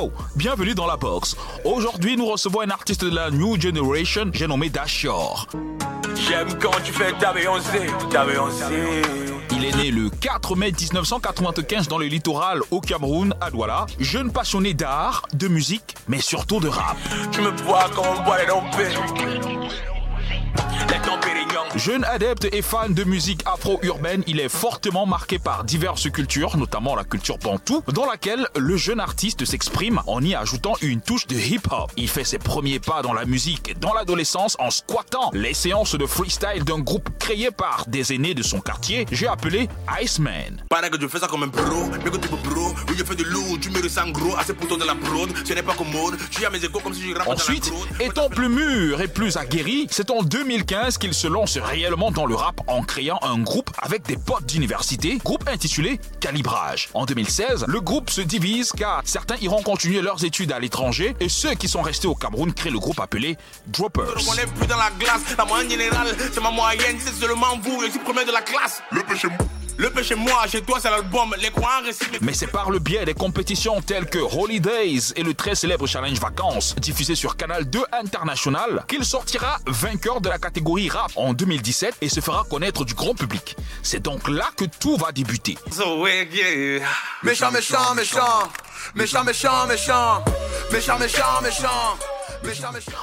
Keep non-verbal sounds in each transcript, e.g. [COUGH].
Yo, bienvenue dans la box. Aujourd'hui, nous recevons un artiste de la New Generation, j'ai nommé Dashore. J'aime quand tu fais ta Beyoncé, ta Beyoncé. Il est né le 4 mai 1995 dans le littoral au Cameroun, à Douala. Jeune passionné d'art, de musique, mais surtout de rap. Tu me vois comme on boit les dompés. Les dompés Jeune adepte et fan de musique afro-urbaine, il est fortement marqué par diverses cultures, notamment la culture bantou, dans laquelle le jeune artiste s'exprime en y ajoutant une touche de hip-hop. Il fait ses premiers pas dans la musique dans l'adolescence en squattant les séances de freestyle d'un groupe créé par des aînés de son quartier, j'ai appelé Iceman. Paraît que je fais ça comme un bro, mais que tu peux bro. Oui, je fais de lourd, tu me ressens gros, assez pour de la prod. Ce n'est pas commode, je suis à mes échos comme si je rappe Ensuite, étant plus mûr et plus aguerri, c'est en 2015 qu'il se lance réellement dans le rap en créant un groupe avec des potes d'université, groupe intitulé Calibrage. En 2016, le groupe se divise car certains iront continuer leurs études à l'étranger et ceux qui sont restés au Cameroun créent le groupe appelé Droppers. On est plus dans la glace, la moyenne générale, c'est ma moyenne, c'est seulement vous, je suis premier de la classe. Le péché le péché moi, chez toi c'est l'album, les réciment. Mais c'est par le biais des compétitions telles que Holidays et le très célèbre Challenge Vacances, diffusé sur Canal 2 International, qu'il sortira vainqueur de la catégorie rap en 2017 et se fera connaître du grand public. C'est donc là que tout va débuter. So, ouais, yeah. Méchant, méchant, méchant. Méchant, méchant, méchant. Méchant, méchant, méchant. Méchant, méchant.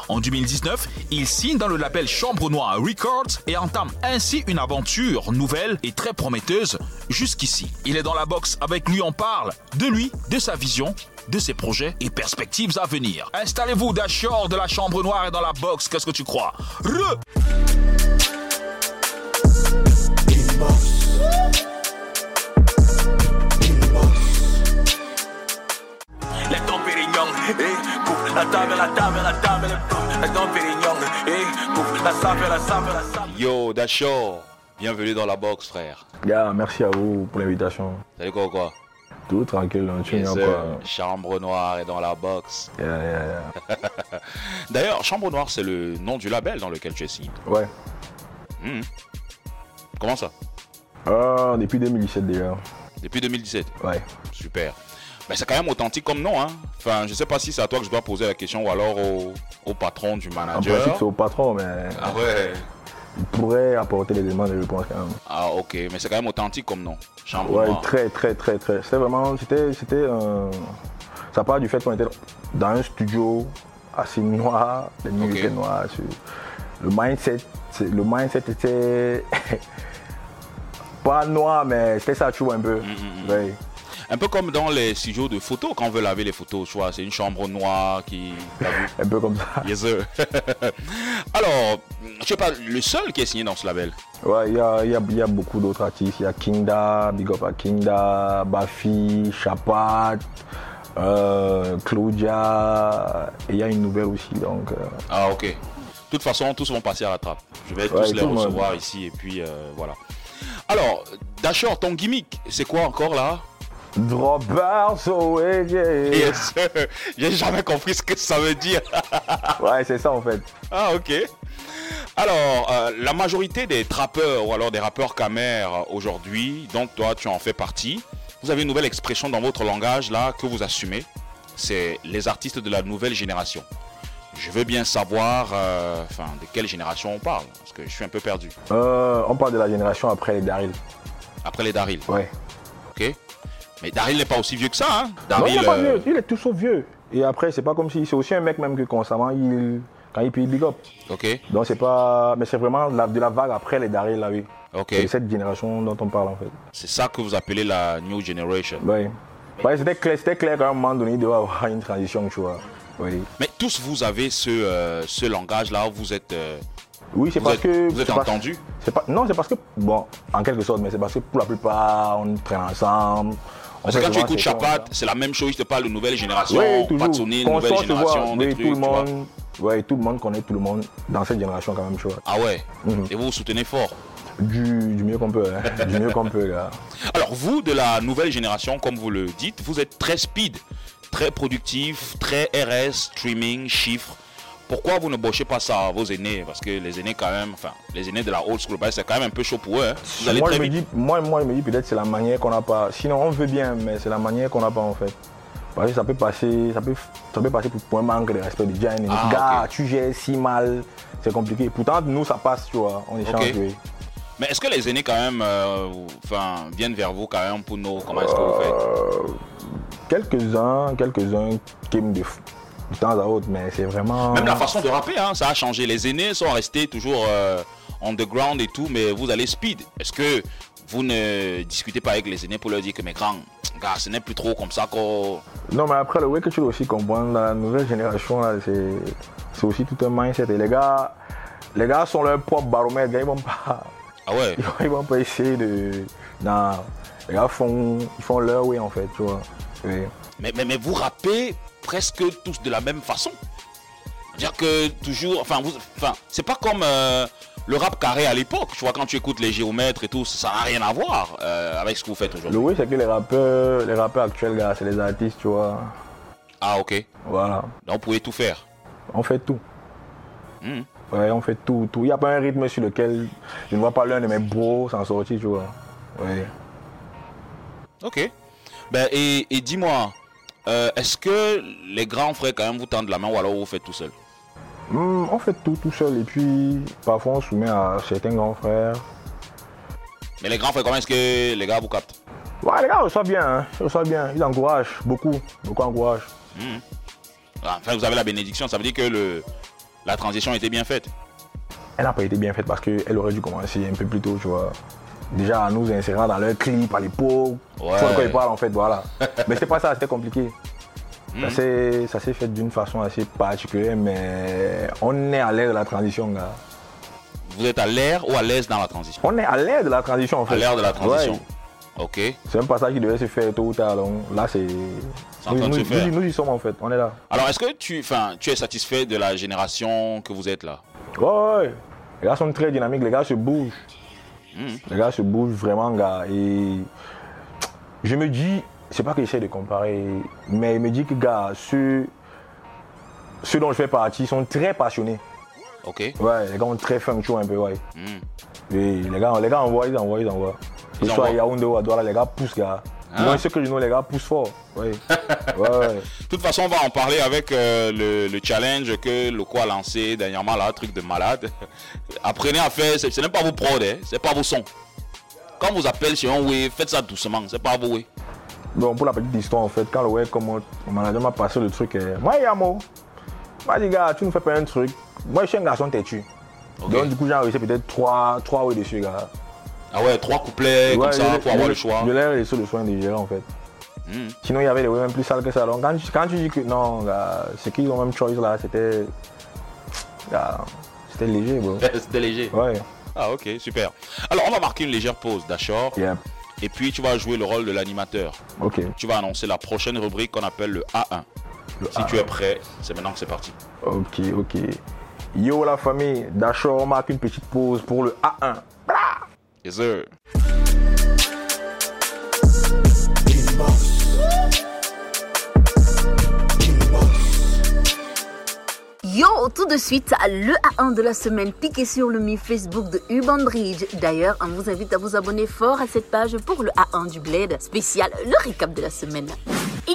En 2019, il signe dans le label Chambre Noire Records et entame ainsi une aventure nouvelle et très prometteuse jusqu'ici. Il est dans la box avec lui, on parle de lui, de sa vision, de ses projets et perspectives à venir. Installez-vous Dashore de la Chambre Noire et dans la box, qu'est-ce que tu crois? Re la table, la table, la table, eh, la. Yo, Dashore, bienvenue dans la box, frère. Gars, merci à vous pour l'invitation. Salut quoi, quoi? Tout tranquille, hein, tu Yes, quoi. Chambre Noire est dans la box. Yeah, yeah, yeah. [LAUGHS] D'ailleurs, Chambre Noire, c'est le nom du label dans lequel tu es signé. Ouais. Hmm. Comment ça? Ah, depuis 2017 déjà. Depuis 2017. Ouais. Super. Ben, c'est quand même authentique comme nom, hein. Enfin, je sais pas si c'est à toi que je dois poser la question ou alors au, au patron du manager. c'est au patron, mais Ah ouais. il pourrait apporter des éléments de réponse quand même. Ah ok, mais c'est quand même authentique comme nom. Chambre Ouais, très, très, très, très. C'était vraiment, c'était, c'était, euh, ça part du fait qu'on était dans un studio assez noir, les murs Ok. étaient noirs. sur- Le mindset, le mindset était [LAUGHS] pas noir, mais c'était ça, tu vois un peu. Mm, Ouais. Un peu comme dans les studios de photos, quand on veut laver les photos, tu vois, c'est une chambre noire qui... Un peu comme ça. Yes, sir. [LAUGHS] Alors, je sais pas, le seul qui est signé dans ce label? Ouais, il y a, il y a- il y a beaucoup d'autres artistes. Il y a Kinda, Big Up à Kinda, Bafi, Chapat, euh, Claudia. Et il y a une nouvelle aussi. Donc, euh, Ah, ok. De toute façon, tous vont passer à la trappe. Je vais Ouais, tous les recevoir ici et puis euh, voilà. Alors, Dashore, ton gimmick, c'est quoi encore là? Oh yeah, yeah. Yes. J'ai jamais compris ce que ça veut dire. [LAUGHS] Ouais, c'est ça en fait. Ah, ok. Alors, euh, la majorité des trappeurs ou alors des rappeurs camères aujourd'hui, dont toi tu en fais partie, vous avez une nouvelle expression dans votre langage là que vous assumez. C'est les artistes de la nouvelle génération. Je veux bien savoir, euh, enfin, de quelle génération on parle, parce que je suis un peu perdu. Euh, on parle de la génération après les Daryl. Après les Daryl, Ouais. ok Mais Daryl n'est pas aussi vieux que ça, hein Non, Daryl, il est pas euh, vieux. Il est tout sauf vieux. Et après, c'est pas comme si c'est aussi un mec même que constamment, il, quand il paye Big Up. ok, Donc c'est pas. Mais c'est vraiment la- de la vague après les Daryl là, oui. ok. C'est cette génération dont on parle en fait. C'est ça que vous appelez la New Generation. Ouais, c'était clair, c'était clair qu'à un moment donné, il devait y avoir une transition, tu vois. Oui. Mais tous vous avez ce, euh, ce langage-là, vous êtes, euh, Oui, c'est parce êtes, que. vous êtes c'est pas, Non, c'est parce que. Bon, en quelque sorte, mais c'est parce que pour la plupart, on traîne ensemble. Parce que quand tu écoutes Chapat, c'est la même chose, je te parle de nouvelle génération, Oui. Patsonil, nouvelle génération, des oui, trucs, tout le tu vois. monde. Ouais, tout le monde connaît tout le monde dans cette génération quand même, tu vois. Ah ouais? Mhm. Et vous vous soutenez fort? Du, du mieux qu'on peut, hein. du mieux qu'on peut, gars. [LAUGHS] Alors vous, de la nouvelle génération, comme vous le dites, vous êtes très speed, très productif, très RS, streaming, chiffres. Pourquoi vous ne bochez pas ça à vos aînés? Parce que les aînés quand même, enfin, les aînés de la old school, bah, c'est quand même un peu chaud pour eux. hein. Vous allez Moi je, me dis, moi, moi, je me dis peut-être c'est la manière qu'on n'a pas. Sinon, on veut bien, mais c'est la manière qu'on n'a pas en fait. Parce que ça peut passer, ça peut, ça peut passer pour, pour un manque de respect de Gianni. Ah, Gars, tu gères si mal, c'est compliqué. Pourtant, nous, ça passe, tu vois. On échange. Oui. Mais est-ce que les aînés, quand même, euh, viennent vers vous, quand même, pour nous? Comment est-ce que vous faites? Euh, quelques-uns, quelques-uns qui aiment de, f- de temps à autre, mais c'est vraiment. Même la façon de rapper, hein, ça a changé. Les aînés sont restés toujours euh, underground et tout, mais vous allez speed. Est-ce que vous ne discutez pas avec les aînés pour leur dire que mes grands, gars, ce n'est plus trop comme ça qu'on... Non, mais après, le way que tu dois aussi comprendre, la nouvelle génération, là, c'est, c'est aussi tout un mindset. Et les gars, les gars sont leur propre baromètre. gars, Ils vont pas, Ah ouais? ils [LAUGHS] vont, ils vont pas essayer de. Non, les gars font, ils font leur way en fait, tu vois. Oui. mais, mais, mais vous rappez presque tous de la même façon. C'est-à-dire que toujours... Enfin, vous, enfin c'est pas comme euh, le rap carré à l'époque. Tu vois, quand tu écoutes les géomètres et tout, ça n'a rien à voir euh, avec ce que vous faites Le aujourd'hui. way, c'est que les rappeurs, les rappeurs actuels, gars, c'est les artistes, tu vois. Ah ok. Voilà. Donc vous pouvez tout faire. On fait tout. Hmm. Ouais, on fait tout, tout. Il n'y a pas un rythme sur lequel je ne vois pas l'un de mes bros s'en sortir, tu vois. Ouais. Ok. Ben, et, et dis-moi, euh, est-ce que les grands frères quand même vous tendent la main ou alors vous faites tout seul? Hmm, on fait tout tout seul et puis parfois on soumet à certains grands frères. Mais les grands frères, comment est-ce que les gars vous captent? Ouais, les gars reçoivent bien, hein. ils reçoivent bien. Ils encouragent beaucoup, beaucoup encouragent. Ah, Enfin, vous avez la bénédiction, ça veut dire que le, la transition était bien faite. Elle n'a pas été bien faite parce qu'elle aurait dû commencer un peu plus tôt, tu vois. Déjà en nous insérant dans leur clip à l'époque. Ouais. Vois de quoi ils parlent en fait, voilà. Mais c'était pas ça, c'était compliqué. Ça s'est- Ça s'est fait d'une façon assez particulière, mais on est à l'aise de la transition, gars. Vous êtes à l'air ou à l'aise dans la transition? On est à l'aise de la transition en fait. À l'air de la transition. Ouais. Ok. C'est un passage qui devait se faire tôt ou tard, donc là c'est. C'est Nous, y sommes en fait, on est là. Alors, est-ce que tu, tu es satisfait de la génération que vous êtes là? Ouais, ouais. Les gars sont très dynamiques, les gars se bougent. Les gars se bougent vraiment, gars. Et je me dis, c'est pas que j'essaie de comparer, mais je me dis que, gars, ceux, ceux dont je fais partie sont très passionnés. Ok. Ouais, les gars ont très functional un peu, ouais. Hmm. Et les gars, les gars envoient, ils envoient, ils envoient. Ils soit à. Yaoundé ou à Douala, les gars poussent, gars. Ah. Moi, ce que je les gars poussent fort. Ouais. ouais, ouais. [LAUGHS] De toute façon, on va en parler avec euh, le, le challenge que Loco a lancé dernièrement, là, un truc de malade. [LAUGHS] Apprenez à faire, ce n'est pas vos prods, hein, c'est pas vos sons. Quand vous appelle sur un way, faites ça doucement, c'est pas vos way. Bon, pour la petite histoire, en fait, quand le ouais, comment mon manager m'a passé le truc, euh, moi, Yamo, m'a dit, gars, tu ne fais pas un truc. Moi, je suis un garçon têtu. Donc, du coup, j'ai enregistré peut-être trois, trois ouais dessus, gars. Ah ouais, trois couplets comme ça pour avoir le choix. Je l'ai laissé le soin de en fait. Hmm. Sinon, il y avait des ouais même plus sales que ça. Donc, quand, tu- quand tu dis que non, ce qu'ils ont même choisi là, c'était. C'était léger, bro. [LAUGHS] C'était léger. Ouais. Ah ok, super. Alors on va marquer une légère pause, d'accord? Yeah. Et puis tu vas jouer le rôle de l'animateur. Ok. Tu vas annoncer la prochaine rubrique qu'on appelle le A1. Le Si tu es prêt, c'est maintenant que c'est parti. Ok, ok. Yo, la famille. D'accord, on marque une petite pause pour le A1. Yo, tout de suite, le A1 de la semaine piqué sur le mi Facebook de Urban Bridge. D'ailleurs, on vous invite à vous abonner fort à cette page pour le A1 du Bled spécial, le récap de la semaine.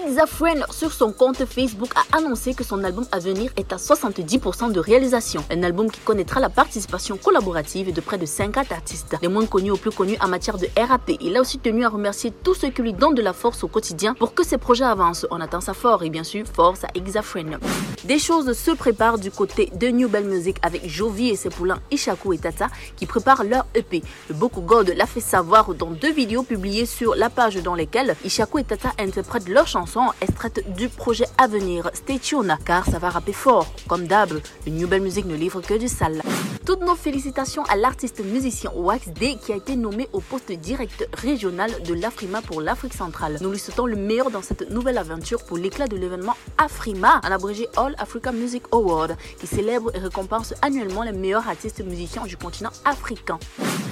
Xafren, sur son compte Facebook, a annoncé que son album à venir est à 70% de réalisation. Un album qui connaîtra la participation collaborative de près de 50 artistes, les moins connus aux plus connus en matière de RAP. Il a aussi tenu à remercier tous ceux qui lui donnent de la force au quotidien pour que ses projets avancent. On attend ça fort et bien sûr, force à Xafren. Des choses se préparent du côté de New Bell Music avec Jovi et ses poulains Ishaku et Tata qui préparent leur EP. Le Boko God l'a fait savoir dans deux vidéos publiées sur la page dans lesquelles Ishaku et Tata interprètent leurs chansons extraites du projet à venir. Stay tuned car ça va rapper fort. Comme d'hab, le New Bell Music ne livre que du sale. Toutes nos félicitations à l'artiste musicien Wax D qui a été nommé au poste directeur régional de l'Afrima pour l'Afrique centrale. Nous lui souhaitons le meilleur dans cette nouvelle aventure pour l'éclat de l'événement Afrima, en abrégé All Africa Music Award, qui célèbre et récompense annuellement les meilleurs artistes musiciens du continent africain.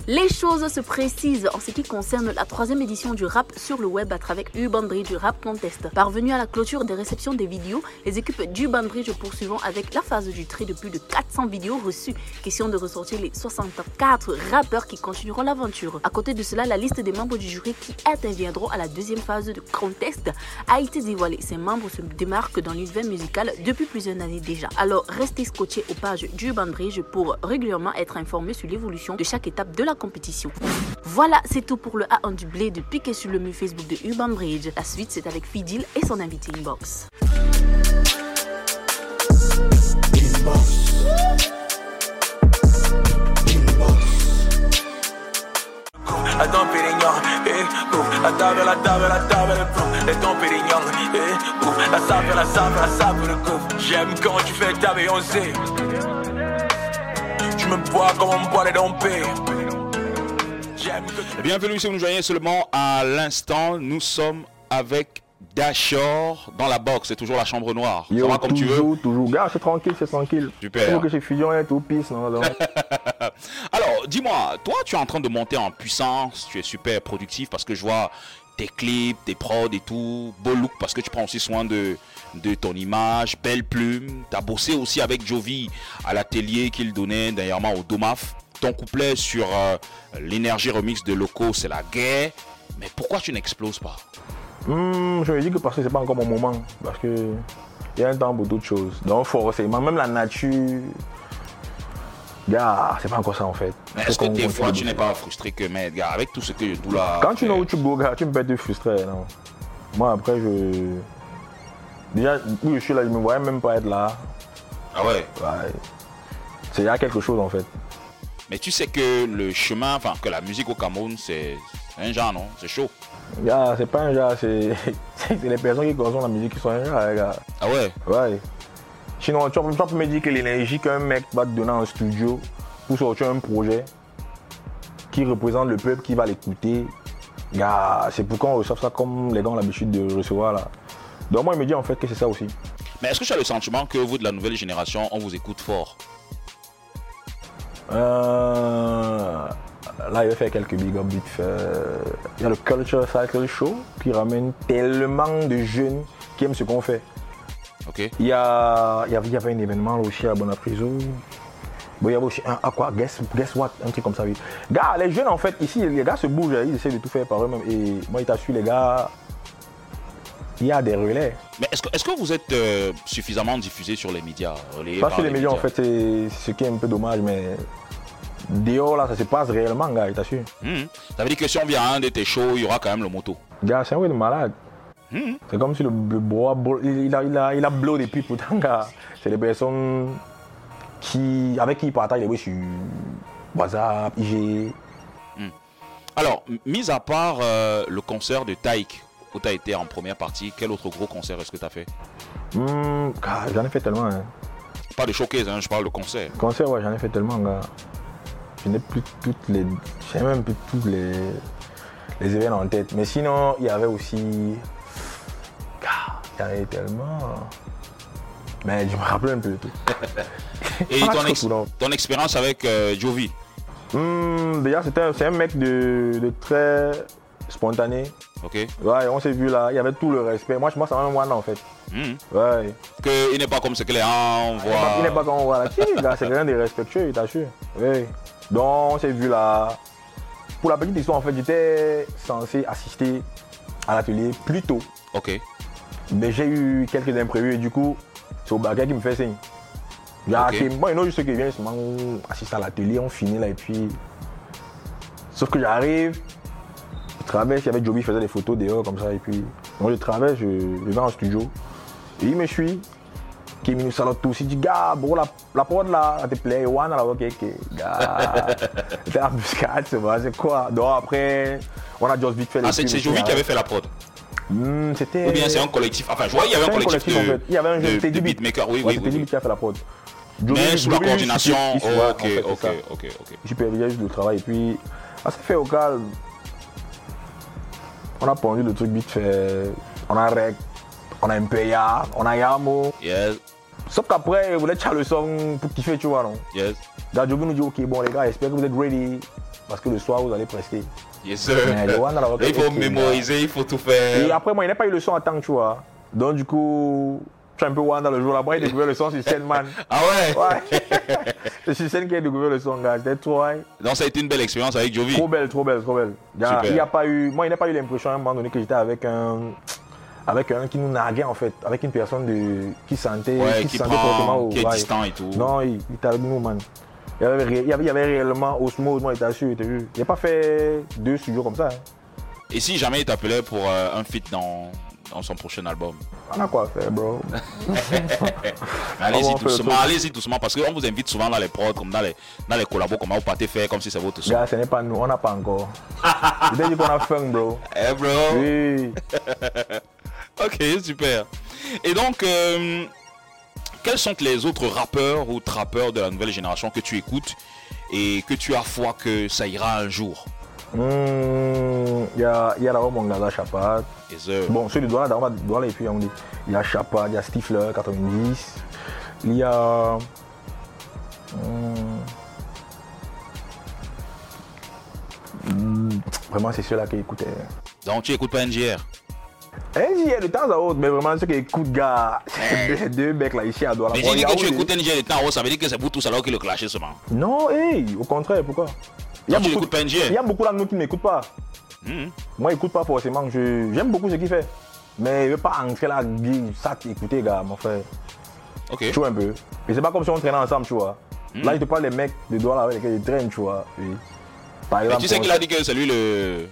Les choses se précisent en ce qui concerne la troisième édition du rap sur le web à travers Urban Bridge Rap Contest. Parvenu à la clôture des réceptions des vidéos, les équipes d'Urban Bridge poursuivant avec la phase du tri de plus de 400 vidéos reçues. Question de ressortir les 64 rappeurs qui continueront l'aventure. À côté de cela, la liste des membres du jury qui interviendront à la deuxième phase de contest a été dévoilée. Ces membres se démarquent dans l'univers musical depuis plusieurs années déjà. Alors restez scotchés aux pages du Bridge pour régulièrement être informés sur l'évolution de chaque étape de la compétition. Voilà, c'est tout pour le A1 du blé de piquer sur le mur Facebook de Urban Bridge. La suite, c'est avec Fidil et son invité inbox. Pérignon, eh, eh. J'aime quand tu fais ta. Tu me bois comme les dompés. Bienvenue si vous nous joignez seulement à l'instant. Nous sommes avec Dashor dans la box. C'est toujours la chambre noire. Ça Yo, va comme tu veux toujours. Gars, c'est tranquille, c'est tranquille. Super. Que c'est fusion et tout pisse, non, non. [LAUGHS] Alors, dis-moi, toi, tu es en train de monter en puissance. Tu es super productif parce que je vois tes clips, tes prods et tout. Beau look parce que tu prends aussi soin de, de ton image. Belle plume. Tu as bossé aussi avec Jovi à l'atelier qu'il donnait dernièrement au Domaf. Ton couplet sur euh, l'énergie remix de Loco, c'est la guerre. Mais pourquoi tu n'exploses pas? Hmm, je me dis que parce que c'est pas encore mon moment. Parce que il y a un temps pour d'autres choses. Donc forcément, même la nature. Gars, c'est pas encore ça en fait. Mais est-ce que des fois tu n'es pas frustré que, mais gars, avec tout ce que tout là. Quand tu n'as où tu gars, tu me peux être frustré, non. Moi après je. Déjà, où je suis là, je me voyais même pas être là. Ah ouais? Ouais. C'est il y a quelque chose en fait. Mais tu sais que le chemin, enfin que la musique au Cameroun, c'est un genre, non? C'est chaud. Gars, c'est pas un genre, [LAUGHS] c'est les personnes qui consomment la musique qui sont un genre, les gars. Ah ouais? Ouais. Sinon, tu peux, me dire que l'énergie qu'un mec va te donner en studio pour sortir un projet qui représente le peuple qui va l'écouter, c'est pour qu'on reçoive ça comme les gars ont l'habitude de recevoir là. Donc moi, il me dit en fait que c'est ça aussi. Mais est-ce que tu as le sentiment que vous de la nouvelle génération, on vous écoute fort? Euh, là, il va faire quelques big up vite fait. Il y a le Culture Cycle Show qui ramène tellement de jeunes qui aiment ce qu'on fait. Ok Il y, a, il y avait, il y avait un événement là aussi à Bonapriso. Bon, il y avait aussi un à quoi? Guess, guess what? Un truc comme ça, oui. Gars, les jeunes en fait, ici, les gars se bougent, ils essaient de tout faire par eux-mêmes. Et moi, il t'assure, les gars, il y a des relais. Mais est-ce que, est que vous êtes euh, suffisamment diffusé sur les médias relayé Pas sur les médias, en fait, c'est ce qui est un peu dommage, mais dehors, là, ça se passe réellement, gars, il t'assure. Mhm. Ça veut dire que si on vient à un de tes shows, il y aura quand même le moto. Gars, c'est un de malade. Mhm. C'est comme si le, bois, il, a, il, a, il a blow depuis pourtant, gars. C'est des personnes qui, avec qui il partage les bruits sur WhatsApp, IG. Alors, m- mis à part euh, le concert de Taïk, où tu as été en première partie, quel autre gros concert est-ce que tu as fait? Hmm, gars, j'en ai fait tellement. Hein. Pas de showcase, hein, je parle de concert. Concert, ouais, j'en ai fait tellement, gars. Je n'ai plus toutes les. J'ai même plus tous les, les événements en tête. Mais sinon, il y avait aussi. Il y en avait tellement. Mais je me rappelle un peu de tout. [LAUGHS] Et ton, ex- ton expérience avec euh, Jovi? Hmm, déjà, c'était un- c'est un mec de, de très spontané. Ok Ouais, on s'est vu là, il y avait tout le respect. Moi, je moi, c'est un one en fait. Mhm. Ouais. Que il n'est pas comme ce que les gens pas- voient. Il n'est pas comme on voit là. C'est quelqu'un de respectueux, il t'assure. Oui. Donc, on s'est vu là. Pour la petite histoire, en fait, j'étais censé assister à l'atelier plus tôt. Ok. Mais j'ai eu quelques imprévus et du coup, c'est au baguette qui me fait signe. Gars, Ok. ok, Moi, il y a juste qui viennent seulement assister à l'atelier, on finit là et puis. Sauf que j'arrive, traverse, il y avait Joby qui faisait des photos dehors comme ça et puis. Moi, je traverse, je, je vais en studio. Et il me suit. Qui nous salope tous. Il dit, gars, bro, la, la prod là, elle te plaît, one, là, ok, ok. Gars, c'était la buscade, c'est vrai, c'est quoi. Donc après, on a just vite fait les Ah, c'est puis, qui avait fait la prod. Hmm, C'était. Ou bien c'est un collectif. Enfin, je vois, il y avait un collectif, en de, fait. Il y avait un de- jeune de Teddy Beat. beatmakers. Oui, Ouais, oui, oui. Qui a fait la prod. Mais Jovi- sous la coordination. il- ouais, en ok, fait, ok, ok, ok. Il supervisait juste le travail. Et puis, ça fait au calme. On a pondu le truc vite fait. On a Rec, on a Impeya, on a Yamo. Yes, Sauf qu'après, vous voulez faire le son pour kiffer, tu vois, non? Yes, Jovi nous dit, ok, bon, les gars, j'espère que vous êtes ready. Parce que le soir, vous allez prester. yes, sir. Mais il faut mémoriser, il faut tout Et faire. après, moi, il n'a pas eu le son à temps, tu vois. Donc, du coup, Un peu Wanda le jour là. Moi, il a découvert le son sur scène, man. Ah ouais, Ouais. C'est sur scène qu'il a découvert le son, gars. C'était trop, ouais. Donc ça a été une belle expérience avec Jovi. Trop belle, trop belle, trop belle. Il y a, Super. il y a pas eu, moi, il n'a pas eu l'impression à un moment donné que j'étais avec un, avec un qui nous narguait en fait, avec une personne de, qui sentait, Ouais, qui, qui sentait prend, au qui est ouais. distant et tout. Non, il, il était avec nous, man. Il y avait, il y avait, il y avait réellement osmose, moi, il était sûr. Il n'a pas fait deux studios comme ça. hein. Et si jamais il t'appelait pour euh, un feat dans, dans son prochain album On a quoi faire, bro? [LAUGHS] Allez-y doucement, allez-y doucement, parce qu'on vous invite souvent dans les prods, comme dans les, dans les collabos, comment vous partez faire, comme si c'est votre son. Gars, ce n'est pas nous, on n'a pas encore. Dit qu'on a bro. [LAUGHS] Eh bro Oui. [LAUGHS] Ok, super. Et donc, euh, quels sont les autres rappeurs ou trappeurs de la nouvelle génération que tu écoutes et que tu as foi que ça ira un jour? Il y a, il y a d'abord mon gars Chapat. Bon, ceux de Douala, d'abord, Douala et puis on dit. Il y a Chapat, il y a Stifler 90. Il y a. hmm, hmm, Vraiment, c'est ceux-là qui écoutaient. Donc, tu écoutes pas NGR NJR de temps à autre, mais vraiment ceux qui écoutent, gars, c'est deux, deux mecs là ici à Douala. Mais j'ai dit que tu écoutes NGR de temps en haut, ça veut dire que c'est vous tous alors qui le clashez seulement. Non, hey, au contraire, pourquoi? Il y a beaucoup, pas il y a? Beaucoup d'entre nous qui ne m'écoutent pas. Mhm. Moi, j'écoute pas forcément. Je- J'aime beaucoup ce qu'il fait. Mais je veux pas entrer là, ça, écouter, gars, mon frère. Ok. Tu vois un peu. Et c'est pas comme si on traînait ensemble, tu vois. Hmm. Là, je te parle des mecs de Douala avec lesquels ils traînent, tu vois. Et par Mais exemple. tu sais qu'il a dit que c'est lui le.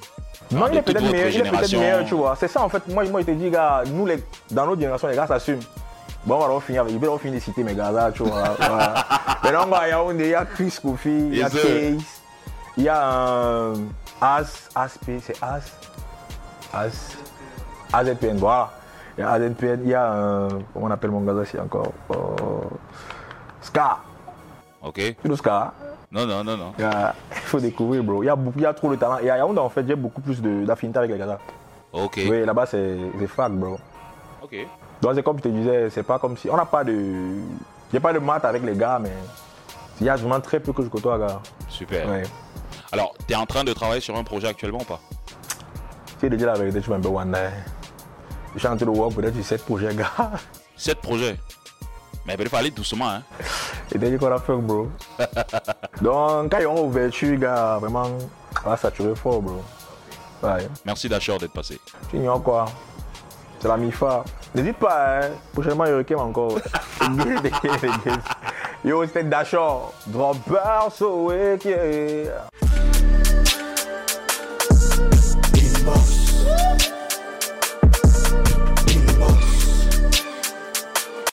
Non, il est peut-être meilleur, il est peut-être meilleur, tu vois. C'est ça, en fait. Moi, moi, je te dis, gars, nous, les, dans notre génération, les gars s'assument. Bon, on va finir avec. Il va finir de citer mes gars là, tu vois. [LAUGHS] voilà. Maintenant, on va à Yaoundé, il y a Chris Kofi, il y a. Case, il y a un As, Asp, c'est As. As. AZPN, voilà. Il y a AZPN, il y a un. Comment on appelle mon gars c'est encore euh, Ska. Ok. Tu le Ska? Non, non, non, non. il y a- il faut découvrir, bro. Il y a, beaucoup- il y a trop de talent. Et à Yaoundé, en fait, j'ai beaucoup plus d'affinité avec les là. Ok. Oui, là-bas, c'est c'est fac, bro. Ok. Donc, c'est comme je te disais, c'est pas comme si. On n'a pas de. J'ai pas de maths avec les gars, mais. Il y a vraiment très peu que je côtoie, gars. Super. Ouais. Alors, tu es en train de travailler sur un projet actuellement ou pas? Tu de dire la vérité, je suis un peu Wanda. Je suis en train de work peut-être sur 7 projets, gars. Sept projets? Mais il aller doucement, hein. Et dès qu'on a fait, bro. Donc, quand il y aura ouverture, gars, vraiment, ça va saturer fort, bro. Ouais. Merci Dachor d'être passé. Tu ignores quoi? C'est la MIFA. N'hésite pas, hein. Prochainement, il requiem encore. [LAUGHS] Yo, c'était Dashor. Dropper, so wicked.